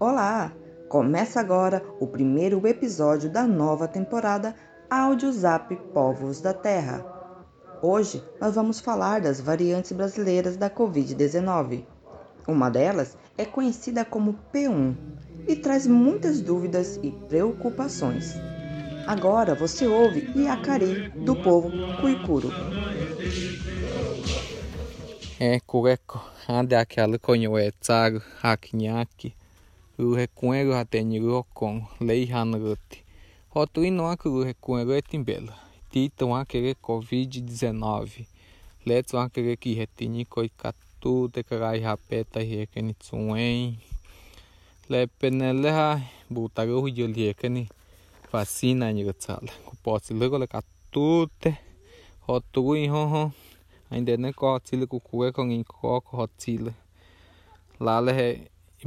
Olá! Começa agora o primeiro episódio da nova temporada Áudio Zap Povos da Terra. Hoje nós vamos falar das variantes brasileiras da Covid-19. Uma delas é conhecida como P1 e traz muitas dúvidas e preocupações. Agora você ouve Iacari, do povo Cuicuro. É, cueco, ande aquela conho é tsago, hakinhaki, o recuero até niro com lei hanaguti. Hotu ino aku o recuero é timbela. Tito aquele Covid-19. Let's aquele que retini coi katu te karai rapeta e rekeni tsuen. Le penele ha butago hu rekeni vacina ni gatsala. Kuposi luego le katute. Hotu iho ho. Ainda ne ko tile ku ku ko ngi ko ko tile la le he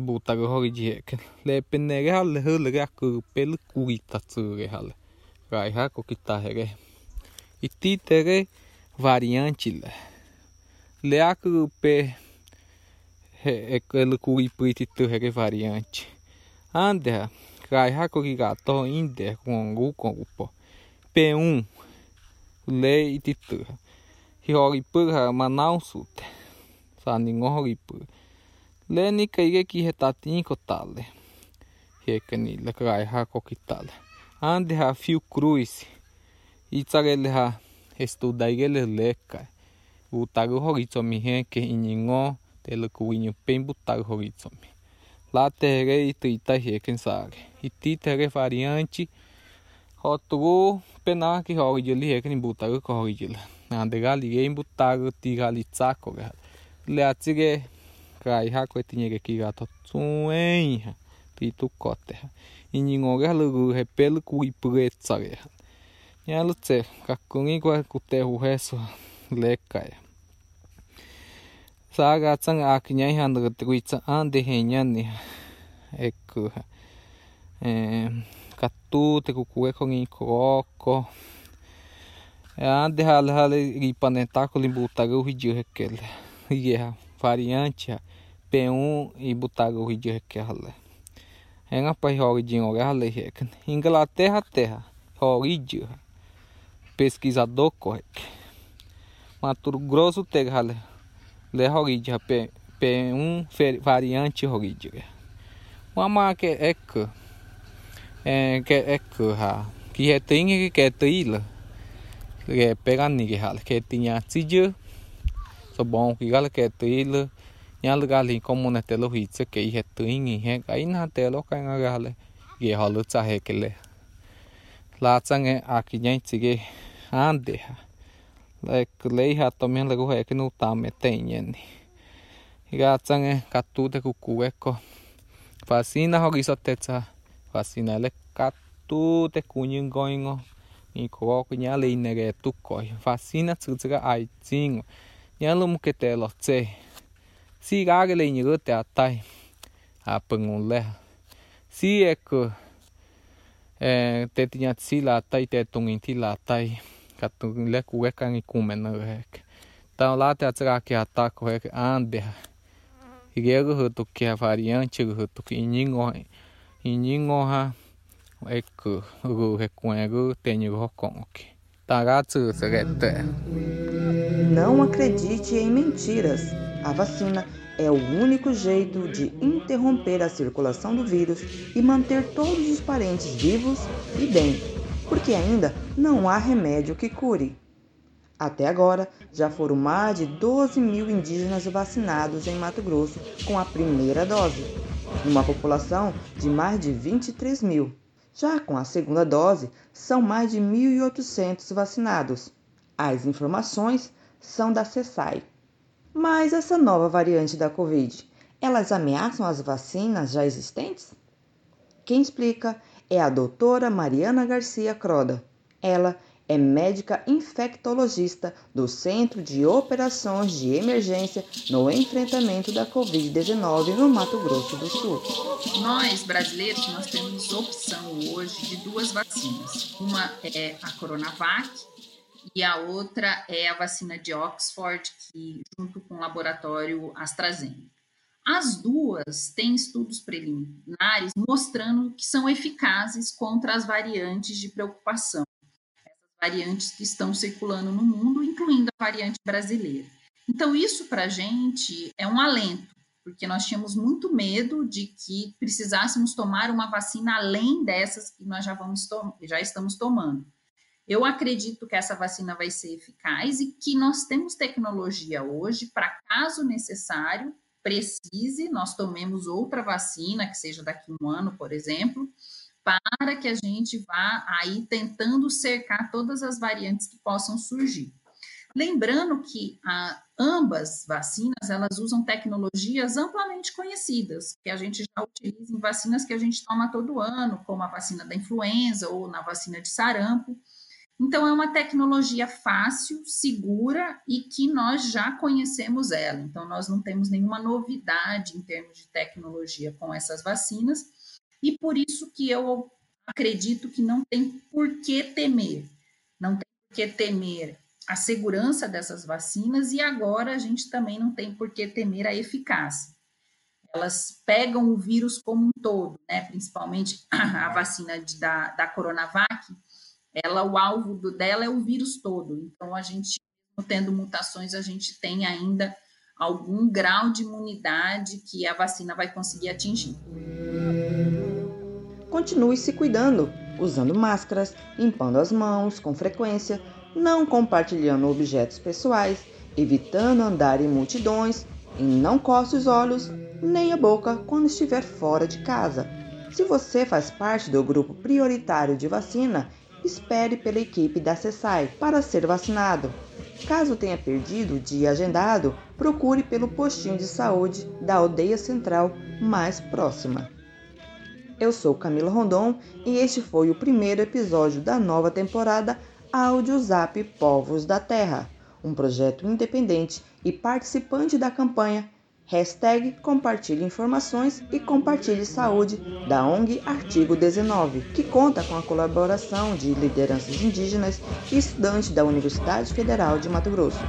buta go hogi je ke le penne ge hal he le ga ku pel ku ita tsu ge hal rai ha ko kita he ge iti te ge variante le le a ku pe he e ke le ku i pu iti tu he ge variante ande rai ha ko ki ga to inde con gu con po p1 le iti tu hioripuja manausute saningohoripu leni kaigeki hetatin kotale hekani lakraiha kokitale ande ha fiu cruz itzarele ha estudaigele leka utaru horitsomi heke iningo telukuiñu pembutaru horitsomi lá terre e trita heken sare iti terre variante hotu penaki horijeli heken butaru kohorijelan hori juli. Andega liguei embutago tiga ali tsaco ga. Le atige kai ha ko tinha que ki gato tsuen ha. Ti tu kote ha. Iningo ga lugu he pelu ku ipretsa ga. Ya lu tse ka kungi kwa ku te hu heso le kai. Sa ga tsang a kinya ha ndu te ku tsa ande he nyani. Eku ha. Eh, katu te ku ku e ko ngi koko. Ande hal hal ipanetáculo em butaga ridio requel. Ia variante P1 e butaga ridio requel. É nga pai horidinho ga le requel. Inglaterra terra horidio. Pesquisador correct. Mato Grosso terra le le horidio P P1 variante horidio. Uma marca é que é que é que ha que tem que é trilha cái pegan ni cái hal cái tinya chiju so bon ki gal cái til nya lu gal como na te lo hi che ke he tu tuing he cái na te lo ka nga gal ge hal cha he ke le la chang e a ki nya chi ge han de ha le le ha to men le go he ke nu ta me te nyen ni. Ga chang e ka tu te ku ku e ko fascina ho gi so te cha fascina le ka tu te ku nyin go ingo ni ko ko nya le ne ge tu ko vacina tsu tsu ga ai jing nya lu mu ke te lo tse. Si ga ge le ni ge te atai. A pengun le si e ko e te tinya tsi la tai te tung in ti la tai ka tu le ku ka ni te tsa ke ata ko ge ande ge ge ke variante ge tu ki ni ngo i ni ngo ha eku. Não acredite em mentiras. A vacina é o único jeito de interromper a circulação do vírus e manter todos os parentes vivos e bem, porque ainda não há remédio que cure. Até agora, já foram mais de 12 mil indígenas vacinados em Mato Grosso com a primeira dose, numa população de mais de 23 mil. Já com a segunda dose, são mais de 1.800 vacinados. As informações são da CESAI. Mas essa nova variante da Covid, elas ameaçam as vacinas já existentes? Quem explica é a doutora Mariana Garcia Croda. Ela é médica infectologista do Centro de Operações de Emergência no enfrentamento da Covid-19 no Mato Grosso do Sul. Nós, brasileiros, nós temos opção hoje de duas vacinas. Uma é a Coronavac e a outra é a vacina de Oxford, que junto com o laboratório AstraZeneca. As duas têm estudos preliminares mostrando que são eficazes contra as variantes de preocupação, variantes que estão circulando no mundo, incluindo a variante brasileira. Então, isso para a gente é um alento, porque nós tínhamos muito medo de que precisássemos tomar uma vacina além dessas que nós já, vamos já estamos tomando. Eu acredito que essa vacina vai ser eficaz e que nós temos tecnologia hoje para, caso necessário, precise, nós tomemos outra vacina, que seja daqui a um ano, por exemplo, para que a gente vá aí tentando cercar todas as variantes que possam surgir. Lembrando que a, ambas vacinas, elas usam tecnologias amplamente conhecidas, que a gente já utiliza em vacinas que a gente toma todo ano, como a vacina da influenza ou na vacina de sarampo. Então, é uma tecnologia fácil, segura e que nós já conhecemos ela. Então, nós não temos nenhuma novidade em termos de tecnologia com essas vacinas, e por isso que eu acredito que não tem por que temer. Não tem por que temer a segurança dessas vacinas e agora a gente também não tem por que temer a eficácia. Elas pegam o vírus como um todo, né? principalmente a vacina de, da, da Coronavac, ela, o alvo do, dela é o vírus todo. Então, a gente, tendo mutações, a gente tem ainda algum grau de imunidade que a vacina vai conseguir atingir. Continue se cuidando, usando máscaras, limpando as mãos com frequência, não compartilhando objetos pessoais, evitando andar em multidões e não coce os olhos nem a boca quando estiver fora de casa. Se você faz parte do grupo prioritário de vacina, espere pela equipe da CESAI para ser vacinado. Caso tenha perdido o dia agendado, procure pelo postinho de saúde da aldeia central mais próxima. Eu sou Camila Rondon e este foi o primeiro episódio da nova temporada Áudio Zap Povos da Terra, um projeto independente e participante da campanha Hashtag compartilhe informações e compartilhe saúde da ONG Artigo 19, que conta com a colaboração de lideranças indígenas e estudantes da Universidade Federal de Mato Grosso.